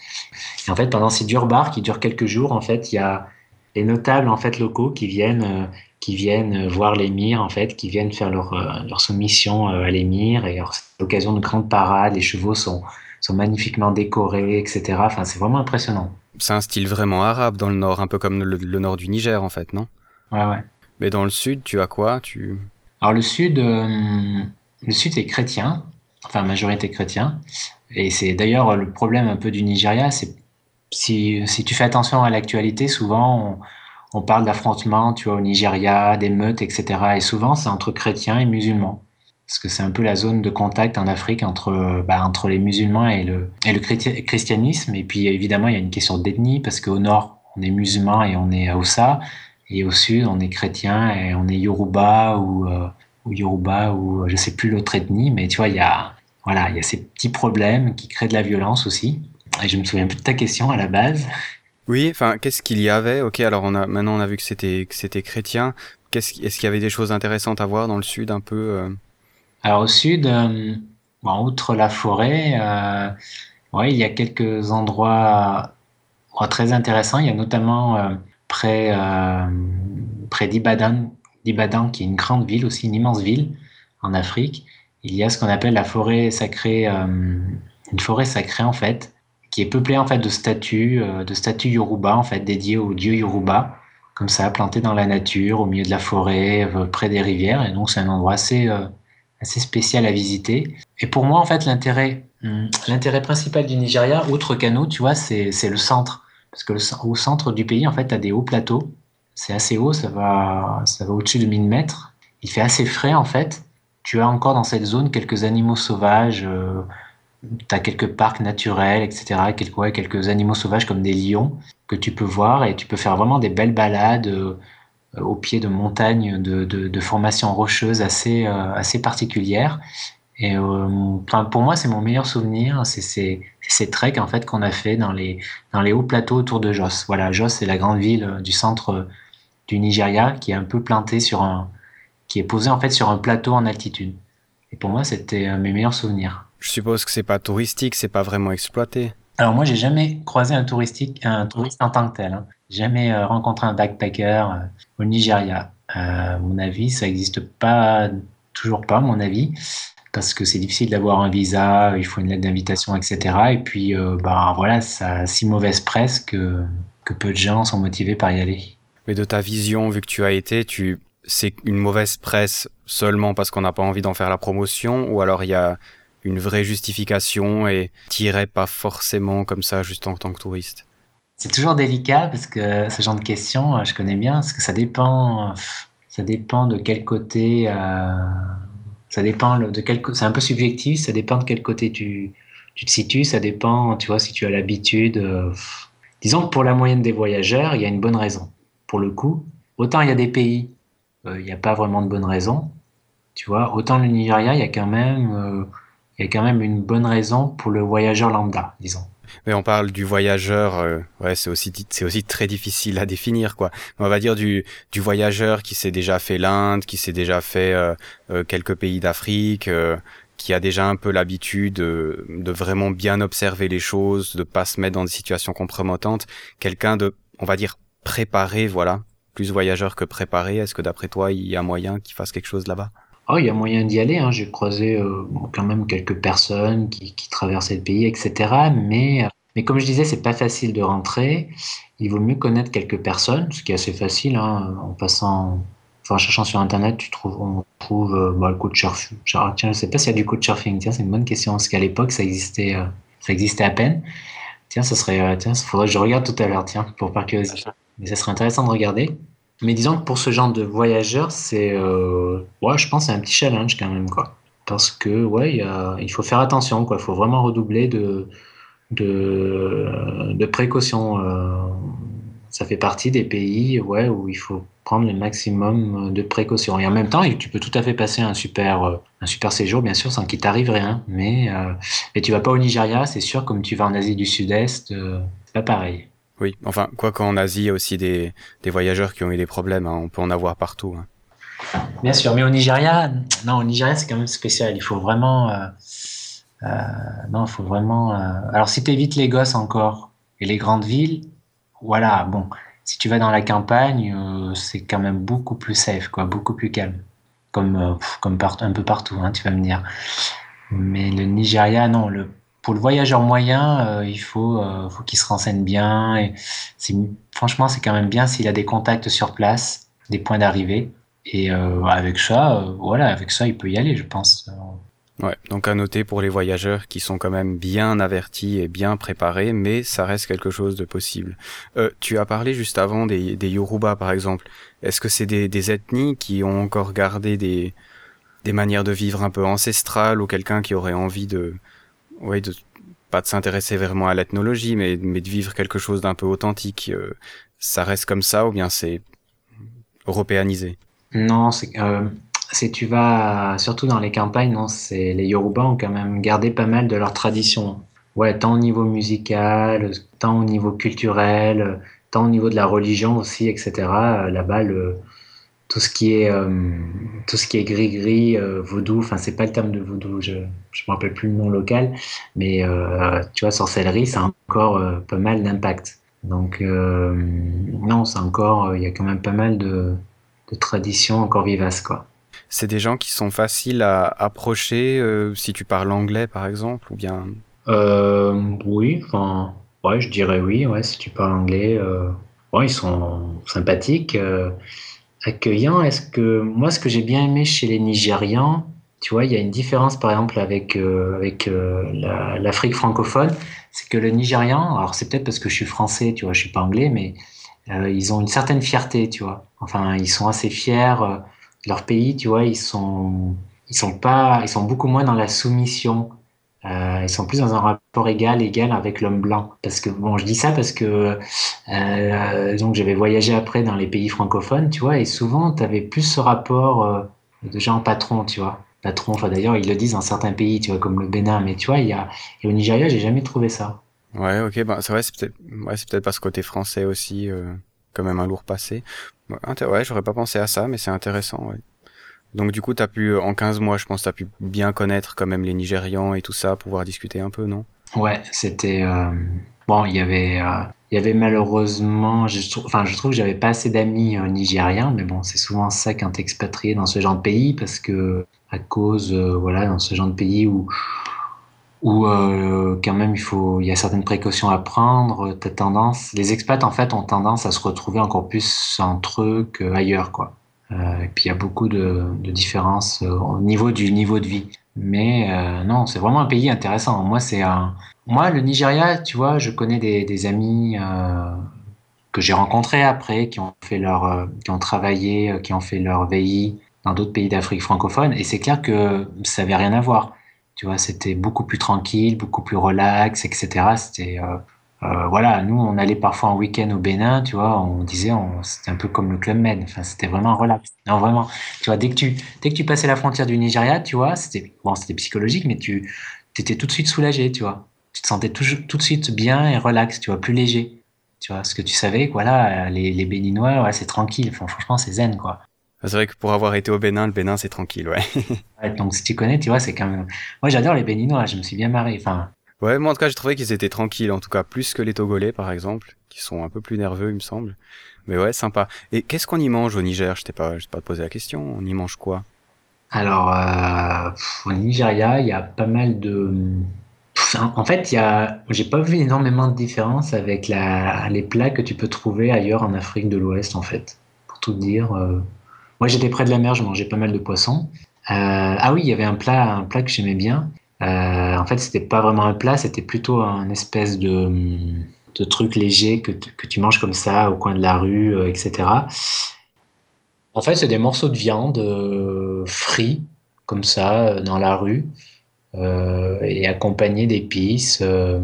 Et en fait, pendant ces Durbars qui durent quelques jours, en fait, il y a les notables en fait locaux qui viennent euh, qui viennent voir l'émir, en fait, qui viennent faire leur, euh, leur soumission euh, à l'émir. Et c'est l'occasion de grandes parades. Les chevaux sont, sont magnifiquement décorés, etc. Enfin, c'est vraiment impressionnant. C'est un style vraiment arabe dans le nord, un peu comme le, nord du Niger, en fait, non? Ouais, ouais. Mais dans le sud, tu as quoi? Tu... Alors, le sud, euh, le sud est chrétien, enfin, majorité chrétien. Et c'est d'ailleurs le problème un peu du Nigeria, c'est si, si tu fais attention à l'actualité, souvent, on, parle d'affrontements, tu vois, au Nigeria, d'émeutes, etc. Et souvent, c'est entre chrétiens et musulmans. Parce que c'est un peu la zone de contact en Afrique entre, bah, entre les musulmans et le, et le christianisme. Et puis, évidemment, il y a une question d'ethnie, parce qu'au nord, on est musulman et on est Hausa. Et au sud, on est chrétien et on est Yoruba ou, euh, ou Yoruba ou je sais plus l'autre ethnie. Mais tu vois, il y a, voilà, il y a ces petits problèmes qui créent de la violence aussi. Et je me souviens plus de ta question à la base. Oui, enfin, qu'est-ce qu'il y avait? Ok, alors on a maintenant on a vu que c'était que c'était chrétien. Qu'est-ce est-ce qu'il y avait des choses intéressantes à voir dans le sud un peu euh? Alors au sud, euh, bon, outre la forêt, euh, ouais, il y a quelques endroits très intéressants. Il y a notamment euh, près près d'Ibadan, d'Ibadan, qui est une grande ville aussi, une immense ville en Afrique. Il y a ce qu'on appelle la forêt sacrée, une forêt sacrée en fait qui est peuplé en fait de statues, euh, de statues Yoruba en fait dédiées au dieu Yoruba, comme ça, planté dans la nature, au milieu de la forêt, euh, près des rivières. Et donc c'est un endroit assez euh, assez spécial à visiter. Et pour moi en fait l'intérêt hmm, l'intérêt principal du Nigeria, outre Kano, tu vois, c'est c'est le centre, parce que le, au centre du pays en fait, tu as des hauts plateaux. C'est assez haut, ça va ça va au-dessus de 1000 mètres. Il fait assez frais en fait. Tu as encore dans cette zone quelques animaux sauvages. Euh, tu as quelques parcs naturels, etc., quelques, quelques animaux sauvages comme des lions que tu peux voir et tu peux faire vraiment des belles balades euh, au pied de montagnes de, de, formations rocheuses assez, euh, assez particulières. Et euh, pour moi, c'est mon meilleur souvenir, c'est ces, ces treks en fait qu'on a fait dans les, dans les hauts plateaux autour de Jos. Voilà, Jos, c'est la grande ville du centre du Nigeria qui est un peu plantée sur un, qui est posée en fait sur un plateau en altitude. Et pour moi, c'était mes meilleurs souvenirs. Je suppose que c'est pas touristique, c'est pas vraiment exploité. Alors moi, j'ai jamais croisé un touristique, un touriste en tant que tel. Hein. Jamais euh, rencontré un backpacker euh, au Nigeria. Euh, à mon avis, ça n'existe pas, toujours pas, à mon avis, parce que c'est difficile d'avoir un visa, il faut une lettre d'invitation, etc. Et puis, bah voilà, ça a si mauvaise presse que, que peu de gens sont motivés par y aller. Mais de ta vision, vu que tu as été, tu c'est une mauvaise presse seulement parce qu'on n'a pas envie d'en faire la promotion, ou alors il y a une vraie justification et t'irais pas forcément comme ça juste en tant que touriste? C'est toujours délicat parce que ce genre de questions, je connais bien, parce que ça dépend, ça dépend de quel côté, euh, Ça dépend de quel, c'est un peu subjectif, ça dépend de quel côté tu, tu te situes, ça dépend, tu vois, si tu as l'habitude. Euh, disons que pour la moyenne des voyageurs, il y a une bonne raison. Pour le coup, autant il y a des pays, euh, il n'y a pas vraiment de bonne raison, tu vois, autant le Nigeria, il y a quand même, euh, il y a quand même une bonne raison pour le voyageur lambda, disons. Mais on parle du voyageur, ouais, c'est aussi c'est aussi très difficile à définir quoi. On va dire du du voyageur qui s'est déjà fait l'Inde, qui s'est déjà fait quelques pays d'Afrique, qui a déjà un peu l'habitude de, de, vraiment bien observer les choses, de pas se mettre dans des situations compromettantes, quelqu'un de, on va dire, préparé, voilà, plus voyageur que préparé. Est-ce que d'après toi, il y a moyen qu'il fasse quelque chose là-bas? Oh, il y a moyen d'y aller. Hein. J'ai croisé euh, quand même quelques personnes qui, qui, traversaient le pays, etc. Mais, mais comme je disais, c'est pas facile de rentrer. Il vaut mieux connaître quelques personnes, ce qui est assez facile hein, en passant en cherchant sur Internet, tu trouves, on trouve euh, bah, le coach surfing. Tiens, je sais pas s'il y a du coach surfing. Tiens, c'est une bonne question parce qu'à l'époque, ça existait, euh, ça existait à peine. Tiens, ça serait, euh, tiens, faudrait que je regarde tout à l'heure, tiens, pour par curiosité. Mais ça serait intéressant de regarder. Mais disons que pour ce genre de voyageurs, c'est, ouais, je pense, c'est un petit challenge quand même, quoi. Parce que, ouais, il faut faire attention, quoi. Il faut vraiment redoubler de, de, de précautions. ça fait partie des pays, ouais, où il faut prendre le maximum de précautions. Et en même temps, tu peux tout à fait passer un super, euh, un super séjour, bien sûr, sans qu'il t'arrive rien. Mais, euh, mais tu vas pas au Nigeria, c'est sûr, comme tu vas en Asie du Sud-Est, euh, c'est pas pareil. Oui, enfin, quoi qu'en Asie, il y a aussi des, des voyageurs qui ont eu des problèmes. Hein. On peut en avoir partout. Hein. Bien sûr, mais au Nigeria, non, au Nigeria, c'est quand même spécial. Il faut vraiment. non, il faut vraiment. Alors, si tu évites les gosses encore et les grandes villes, voilà, bon, si tu vas dans la campagne, euh, c'est quand même beaucoup plus safe, quoi, beaucoup plus calme. Comme, euh, comme un peu partout, hein, tu vas me dire. Mais le Nigeria, non. Le, pour le voyageur moyen, euh, il faut, faut qu'il se renseigne bien. Franchement, c'est quand même bien s'il a des contacts sur place, des points d'arrivée. Et avec ça, voilà, avec ça, il peut y aller, je pense. Ouais, donc à noter pour les voyageurs qui sont quand même bien avertis et bien préparés, mais ça reste quelque chose de possible. Euh, tu as parlé juste avant des, Yoruba par exemple. Est-ce que c'est des, ethnies qui ont encore gardé des manières de vivre un peu ancestrales ou quelqu'un qui aurait envie de, ouais, de pas de s'intéresser vraiment à l'ethnologie, mais, mais de vivre quelque chose d'un peu authentique. Euh, ça reste comme ça ou bien c'est européanisé? Non, c'est euh, si tu vas, surtout dans les campagnes, non, c'est les Yoruba ont quand même gardé pas mal de leur tradition. Ouais, tant au niveau musical, tant au niveau culturel, tant au niveau de la religion aussi, etc. Là-bas, le, tout ce qui est euh, tout ce qui est gris gris euh, vaudou enfin c'est pas le terme de vaudou je je me rappelle plus le nom local mais euh, tu vois sorcellerie ça a encore pas mal d'impact donc non c'est encore il y a quand même pas mal de, de traditions encore vivaces quoi c'est des gens qui sont faciles à approcher euh, si tu parles anglais par exemple ou bien? Euh, Oui, enfin, ouais, je dirais oui. Ouais, si tu parles anglais, euh, ouais, ils sont sympathiques, euh, accueillants. Est-ce que moi, ce que j'ai bien aimé chez les Nigérians, tu vois, il y a une différence par exemple avec euh, avec l'Afrique francophone, c'est que le Nigérian, alors c'est peut-être parce que je suis français, tu vois, je suis pas anglais, mais ils ont une certaine fierté, tu vois. Enfin, ils sont assez fiers leur pays, tu vois, ils sont, ils sont pas, ils sont beaucoup moins dans la soumission. Euh, ils sont plus dans un rapport égal, égal avec l'homme blanc. Parce que bon, je dis ça parce que euh, donc j'avais voyagé après dans les pays francophones, tu vois, et souvent tu avais plus ce rapport euh, de gens patron, tu vois, patron. Enfin d'ailleurs ils le disent dans certains pays, tu vois, comme le Bénin, mais tu vois, il y a et au Nigeria j'ai jamais trouvé ça. Ouais, ok, bah c'est vrai, c'est peut-être, ouais, c'est peut-être parce côté français aussi, quand même un lourd passé. Ouais, j'aurais pas pensé à ça, mais c'est intéressant, ouais. Donc du coup, t'as pu, en 15 mois, je pense, t'as pu bien connaître quand même les Nigérians et tout ça, pouvoir discuter un peu, non? Ouais, c'était... Euh... Bon, il y avait... Euh... Il y avait malheureusement, enfin, je trouve que j'avais pas assez d'amis euh, nigériens, mais bon, c'est souvent ça t'es expatrié dans ce genre de pays, parce que à cause, euh, voilà, dans ce genre de pays où où euh, quand même il faut il y a certaines précautions à prendre t'as tendance les expats en fait ont tendance à se retrouver encore plus entre eux qu'ailleurs quoi. euh, et puis il y a beaucoup de, différences euh, au niveau du niveau de vie mais euh, non c'est vraiment un pays intéressant moi c'est un moi le Nigeria tu vois je connais des, amis euh, que j'ai rencontrés après qui ont fait leur qui ont travaillé qui ont fait leur VI dans d'autres pays d'Afrique francophone. Et c'est clair que ça avait rien à voir. Tu vois, c'était beaucoup plus tranquille, beaucoup plus relax, etc. C'était euh, voilà, nous on allait parfois en week-end au Bénin, tu vois, on disait, c'était un peu comme le club Med. Enfin, c'était vraiment relax. Non, vraiment. Tu vois, dès que tu dès que tu passais la frontière du Nigeria, tu vois, c'était bon, c'était psychologique, mais tu étais tout de suite soulagé, tu vois. Tu te sentais tout, tout de suite bien et relax, tu vois, plus léger. Tu vois, ce que tu savais, voilà, les, les Béninois, ouais, c'est tranquille. Enfin, franchement, c'est zen, quoi. C'est vrai que pour avoir été au Bénin, le Bénin, c'est tranquille, ouais. ouais. Donc, si tu connais, tu vois, c'est quand même. Moi, j'adore les Béninois, je me suis bien marré. Enfin. Ouais, moi, en tout cas, j'ai trouvé qu'ils étaient tranquilles, en tout cas, plus que les Togolais, par exemple, qui sont un peu plus nerveux, il me semble. Mais ouais, sympa. Et qu'est-ce qu'on y mange au Niger? Je t'ai pas, je pas posé la question. On y mange quoi? Alors, euh, au Nigeria, il y a pas mal de en fait, il y a, j'ai pas vu énormément de différence avec les plats que tu peux trouver ailleurs en Afrique de l'Ouest, en fait. Pour tout dire, euh, moi j'étais près de la mer, je mangeais pas mal de poissons. Euh, ah oui, il y avait un plat, un plat que j'aimais bien. Euh, en fait, c'était pas vraiment un plat, c'était plutôt un espèce de, de truc léger que, que, tu manges comme ça au coin de la rue, etc. En fait, c'est des morceaux de viande frits comme ça dans la rue. Euh, et accompagné d'épices. Euh,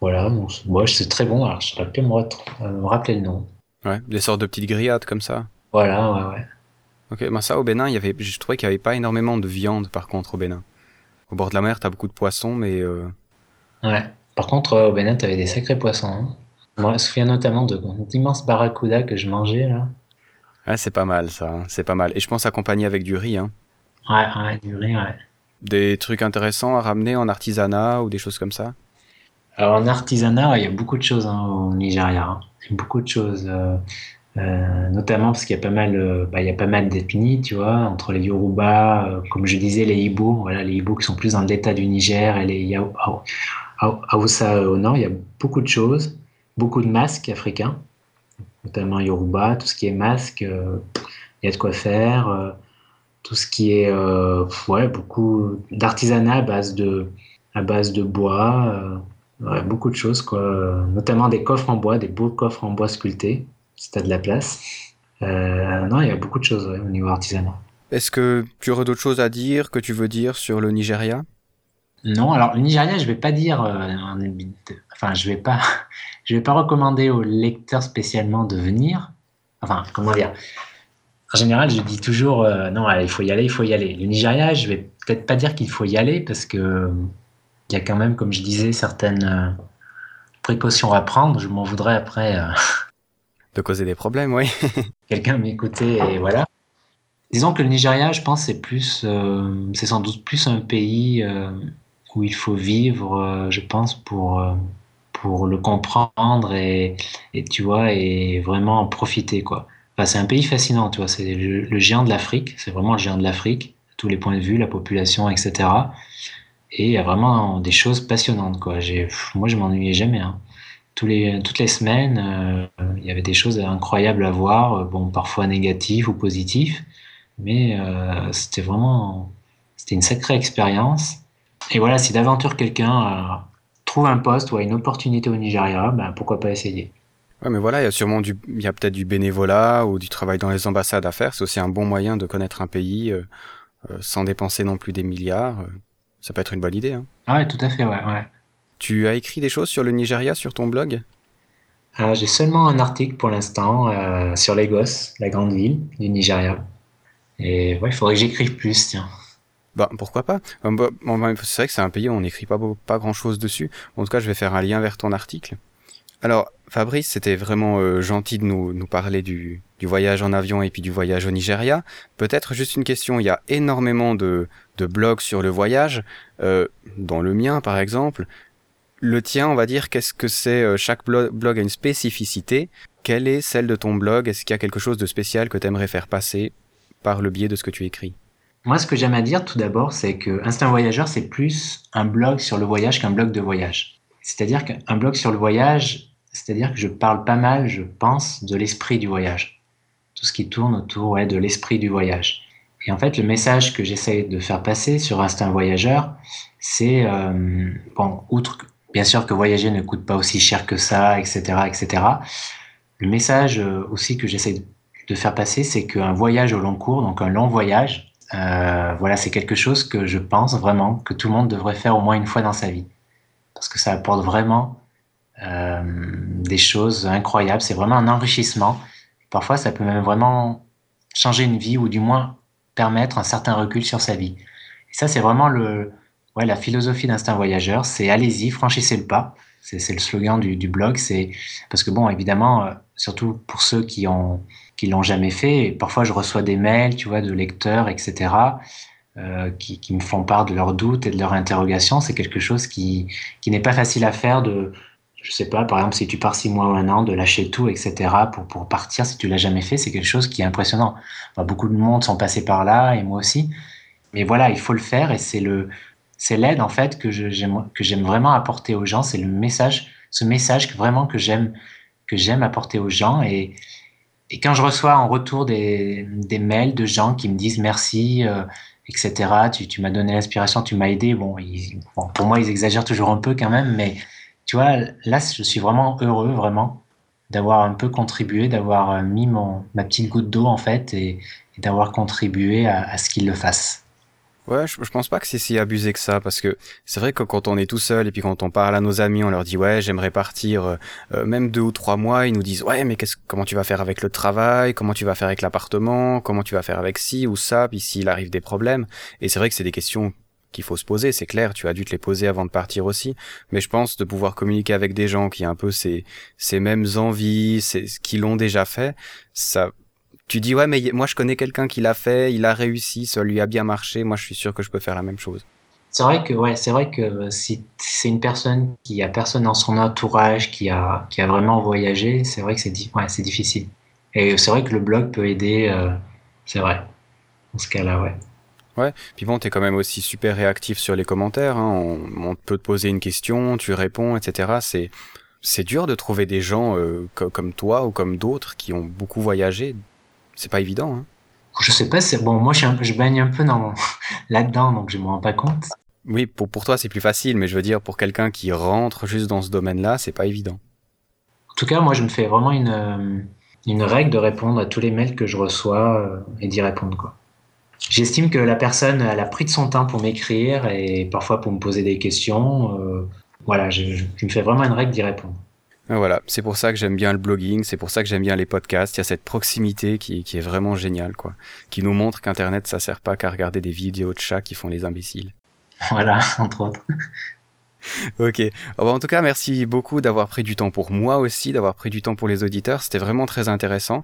voilà, moi c'est très bon. Alors, je saurais plus euh, me, rappeler le nom. Ouais, des sortes de petites grillades comme ça. Voilà, ouais, ouais. Ok, ben ça au Bénin, il y avait, je trouvais qu'il n'y avait pas énormément de viande par contre au Bénin. Au bord de la mer, tu as beaucoup de poissons, mais. Ouais. Par contre, au Bénin, tu avais des sacrés poissons. Hein. Moi, je me souviens notamment de d'immenses barracuda que je mangeais là. Ouais, c'est pas mal ça, hein. c'est pas mal. Et je pense accompagné avec du riz. Hein. Ouais, ouais, du riz, ouais. Des trucs intéressants à ramener en artisanat ou des choses comme ça? Alors en artisanat, il y a beaucoup de choses hein, au Nigeria. Hein. Beaucoup de choses. Euh, euh, notamment parce qu'il y a pas mal, euh, bah, il y a pas mal d'ethnies, tu vois, entre les Yoruba, comme je disais, les Ibo, voilà, les Ibo qui sont plus dans l'état du Niger et les Hausa au nord, il y a beaucoup de choses, beaucoup de masques africains, notamment Yoruba, tout ce qui est masque, il y a de quoi faire tout ce qui est euh, ouais, beaucoup d'artisanat à base de, à base de bois, euh, beaucoup de choses, quoi. notamment des coffres en bois, des beaux coffres en bois sculptés, si tu as de la place. Euh, non, il y a beaucoup de choses au niveau artisanat. Est-ce que tu aurais d'autres choses à dire, que tu veux dire sur le Nigeria? Non, alors le Nigeria, je vais pas dire, enfin, je vais pas, je vais pas recommander aux lecteurs spécialement de venir. Enfin, comment dire? En général, je dis toujours euh, non, il faut y aller, il faut y aller. Le Nigeria, je vais peut-être pas dire qu'il faut y aller parce que il y a quand même, comme je disais, certaines euh, précautions à prendre. Je m'en voudrais après. Euh, de causer des problèmes, oui. Quelqu'un m'écouter et voilà. Disons que le Nigeria, je pense, c'est plus, c'est sans doute plus un pays où il faut vivre, je pense, pour pour le comprendre et, tu vois et vraiment en profiter quoi c'est un pays fascinant, tu vois. C'est le, géant de l'Afrique. C'est vraiment le géant de l'Afrique, tous les points de vue, la population, etc. Et il y a vraiment des choses passionnantes, quoi. J'ai, moi, je m'ennuyais jamais. Hein. Tous les, toutes les semaines, euh, il y avait des choses incroyables à voir. Bon, parfois négatives ou positives, mais euh, c'était vraiment, c'était une sacrée expérience. Et voilà, si d'aventure quelqu'un euh, trouve un poste ou a une opportunité au Nigeria, ben, pourquoi pas essayer. Ouais, mais voilà, il y a sûrement du, il y a peut-être du bénévolat ou du travail dans les ambassades à faire. C'est aussi un bon moyen de connaître un pays euh, euh, sans dépenser non plus des milliards. Euh, ça peut être une bonne idée. Hein. Ah ouais, tout à fait, ouais, ouais. Tu as écrit des choses sur le Nigeria sur ton blog? Alors, j'ai seulement un article pour l'instant sur Lagos, la grande ville du Nigeria. Et ouais, il faudrait que j'écrive plus, tiens. Bah, pourquoi pas? Bah, C'est vrai que c'est un pays où on n'écrit pas, pas grand-chose dessus. En tout cas, je vais faire un lien vers ton article. Alors, Fabrice, c'était vraiment euh, gentil de nous, nous parler du, du, voyage en avion et puis du voyage au Nigeria. Peut-être juste une question, il y a énormément de, de blogs sur le voyage, euh, dans le mien par exemple. Le tien, on va dire, qu'est-ce que c'est euh, Chaque blog, a une spécificité. Quelle est celle de ton blog? Est-ce qu'il y a quelque chose de spécial que tu aimerais faire passer par le biais de ce que tu écris? Moi, ce que j'aime à dire tout d'abord, c'est que Instinct Voyageur, c'est plus un blog sur le voyage qu'un blog de voyage. C'est-à-dire qu'un blog sur le voyage, c'est-à-dire que je parle pas mal, je pense, de l'esprit du voyage. Tout ce qui tourne autour ouais, de l'esprit du voyage. Et en fait, le message que j'essaie de faire passer sur Instinct Voyageur, c'est, euh, outre bien sûr que voyager ne coûte pas aussi cher que ça, etc., etc. Le message euh, aussi que j'essaie de faire passer, c'est qu'un voyage au long cours, donc un long voyage, euh, voilà, c'est quelque chose que je pense vraiment que tout le monde devrait faire au moins une fois dans sa vie. Parce que ça apporte vraiment euh, des choses incroyables. C'est vraiment un enrichissement. Parfois, ça peut même vraiment changer une vie ou du moins permettre un certain recul sur sa vie. Et ça, c'est vraiment le, ouais, la philosophie d'Instinct Voyageur. C'est allez-y, franchissez le pas. C'est le slogan du, blog. C'est parce que bon, évidemment, euh, surtout pour ceux qui ont qui l'ont jamais fait. Parfois, je reçois des mails, tu vois, de lecteurs, etc., euh, qui, me font part de leurs doutes et de leurs interrogations. C'est quelque chose qui, qui n'est pas facile à faire. De, je sais pas, par exemple, si tu pars six mois ou un an, de lâcher tout, etc., pour, pour partir, si tu l'as jamais fait, c'est quelque chose qui est impressionnant. Beaucoup de monde sont passés par là, et moi aussi. Mais voilà, il faut le faire, et c'est le, c'est l'aide en fait que j'aime vraiment apporter aux gens. C'est le message, ce message que vraiment que j'aime que j'aime apporter aux gens et quand je reçois en retour des, mails de gens qui me disent merci, euh, etc., tu, m'as donné l'inspiration, tu m'as aidé, bon, bon, pour moi, ils exagèrent toujours un peu quand même, mais tu vois, là, je suis vraiment heureux, vraiment, d'avoir un peu contribué, d'avoir euh, mis mon, ma petite goutte d'eau, en fait, et, et d'avoir contribué à, à ce qu'ils le fassent. Ouais, je, je, pense pas que c'est si abusé que ça, parce que c'est vrai que quand on est tout seul et puis quand on parle à nos amis, on leur dit ouais, j'aimerais partir, euh, euh même deux ou trois mois, ils nous disent ouais, mais qu'est-ce, comment tu vas faire avec le travail, comment tu vas faire avec l'appartement, comment tu vas faire avec ci ou ça, puis s'il arrive des problèmes. Et c'est vrai que c'est des questions qu'il faut se poser, c'est clair, tu as dû te les poser avant de partir aussi, mais je pense de pouvoir communiquer avec des gens qui ont un peu ces, mêmes envies, qui l'ont déjà fait, ça tu dis ouais mais moi je connais quelqu'un qui l'a fait, il a réussi, ça lui a bien marché, moi je suis sûr que je peux faire la même chose. C'est vrai que ouais, c'est vrai que si c'est une personne qui a personne dans son entourage qui a qui a vraiment voyagé, c'est vrai que c'est ouais, c'est difficile. Et c'est vrai que le blog peut aider, euh, c'est vrai. Dans ce cas-là, ouais. Ouais, puis bon, t'es quand même aussi super réactif sur les commentaires. Hein. On, on, peut te poser une question, tu réponds, etc. C'est c'est dur de trouver des gens euh, comme toi ou comme d'autres qui ont beaucoup voyagé, c'est pas évident. Hein. Je sais pas, c'est bon. Moi, je, un je baigne un peu dans là-dedans, donc je me rends pas compte. Oui, pour, pour toi, c'est plus facile, mais je veux dire, pour quelqu'un qui rentre juste dans ce domaine-là, c'est pas évident. En tout cas, moi, je me fais vraiment une, euh, une règle de répondre à tous les mails que je reçois euh, et d'y répondre, quoi. J'estime que la personne, elle a pris de son temps pour m'écrire et parfois pour me poser des questions. Euh, voilà, je, je me fais vraiment une règle d'y répondre. Voilà, c'est pour ça que j'aime bien le blogging, c'est pour ça que j'aime bien les podcasts. Il y a cette proximité qui, qui est vraiment géniale, quoi. Qui nous montre qu'Internet, ça sert pas qu'à regarder des vidéos de chats qui font les imbéciles. Voilà, entre autres. ok. en tout cas, merci beaucoup d'avoir pris du temps pour moi aussi, d'avoir pris du temps pour les auditeurs. C'était vraiment très intéressant.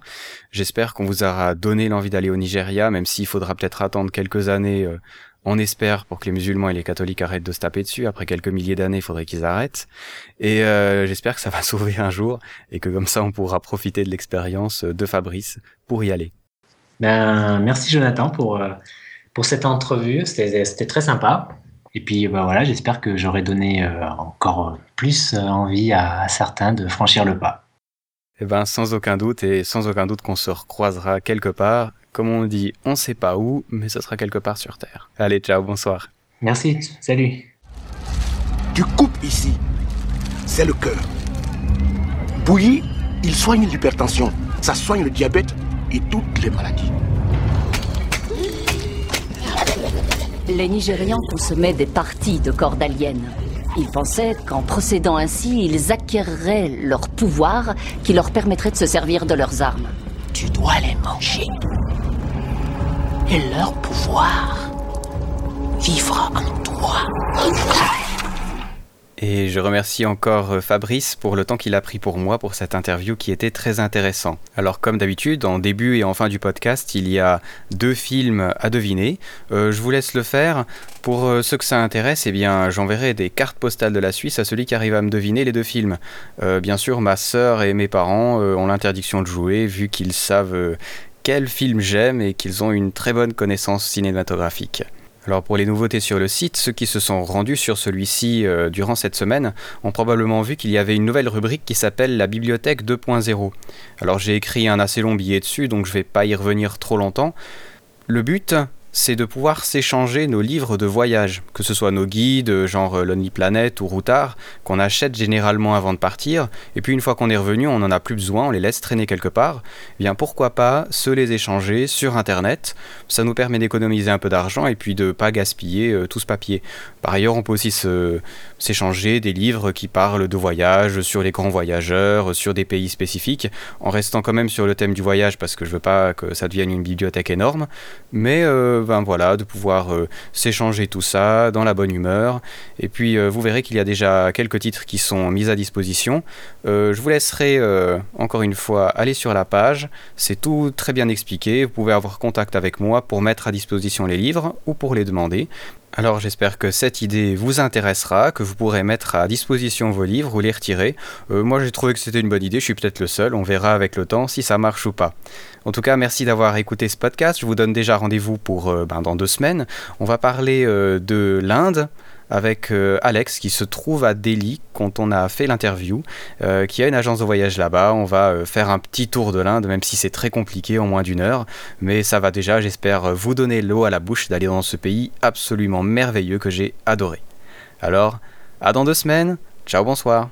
J'espère qu'on vous aura donné l'envie d'aller au Nigeria, même s'il faudra peut-être attendre quelques années euh, on espère pour que les musulmans et les catholiques arrêtent de se taper dessus. Après quelques milliers d'années, il faudrait qu'ils arrêtent. Et euh, j'espère que ça va sauver un jour et que comme ça, on pourra profiter de l'expérience de Fabrice pour y aller. Ben, merci Jonathan pour, euh, pour cette entrevue. C'était très sympa. Et puis ben voilà, j'espère que j'aurai donné euh, encore plus envie à, à certains de franchir le pas. Eh ben, sans aucun doute, et sans aucun doute qu'on se recroisera quelque part. Comme on dit, on sait pas où, mais ce sera quelque part sur Terre. Allez, ciao, bonsoir. Merci, salut. Tu coupes ici. C'est le cœur. Bouilli, il soigne l'hypertension. Ça soigne le diabète et toutes les maladies. Les Nigérians consommaient des parties de cordes aliens. Ils pensaient qu'en procédant ainsi, ils acquéreraient leur pouvoir qui leur permettrait de se servir de leurs armes. Tu dois les manger et leur pouvoir vivra en toi. Et je remercie encore Fabrice pour le temps qu'il a pris pour moi pour cette interview qui était très intéressant. Alors comme d'habitude, en début et en fin du podcast, il y a deux films à deviner. Euh, je vous laisse le faire. Pour euh, ceux que ça intéresse, eh bien j'enverrai des cartes postales de la Suisse à celui qui arrive à me deviner les deux films. Euh, bien sûr, ma sœur et mes parents euh, ont l'interdiction de jouer vu qu'ils savent euh, quel film j'aime et qu'ils ont une très bonne connaissance cinématographique. Alors pour les nouveautés sur le site, ceux qui se sont rendus sur celui-ci euh, durant cette semaine ont probablement vu qu'il y avait une nouvelle rubrique qui s'appelle la bibliothèque 2.0. Alors j'ai écrit un assez long billet dessus, donc je vais pas y revenir trop longtemps. Le but, c'est de pouvoir s'échanger nos livres de voyage, que ce soit nos guides, genre Lonely Planet ou Routard, qu'on achète généralement avant de partir, et puis une fois qu'on est revenu, on n'en a plus besoin, on les laisse traîner quelque part. Eh bien pourquoi pas se les échanger sur Internet Ça nous permet d'économiser un peu d'argent et puis de pas gaspiller euh, tout ce papier. Par ailleurs, on peut aussi s'échanger des livres qui parlent de voyage, sur les grands voyageurs, sur des pays spécifiques, en restant quand même sur le thème du voyage parce que je veux pas que ça devienne une bibliothèque énorme. Mais euh, ben voilà, de pouvoir euh, s'échanger tout ça dans la bonne humeur. Et puis euh, vous verrez qu'il y a déjà quelques titres qui sont mis à disposition. je vous laisserai encore une fois aller sur la page. C'est tout très bien expliqué. Vous pouvez avoir contact avec moi pour mettre à disposition les livres ou pour les demander. Alors j'espère que cette idée vous intéressera, que vous pourrez mettre à disposition vos livres ou les retirer. moi j'ai trouvé que c'était une bonne idée, je suis peut-être le seul, on verra avec le temps si ça marche ou pas. En tout cas, merci d'avoir écouté ce podcast. Je vous donne déjà rendez-vous pour euh, ben, dans deux semaines. On va parler euh, de l'Inde avec euh, Alex qui se trouve à Delhi quand on a fait l'interview, qui a une agence de voyage là-bas. On va faire un petit tour de l'Inde, même si c'est très compliqué en moins d'une heure. Mais ça va déjà, j'espère, vous donner l'eau à la bouche d'aller dans ce pays absolument merveilleux que j'ai adoré. Alors, à dans deux semaines. Ciao, bonsoir.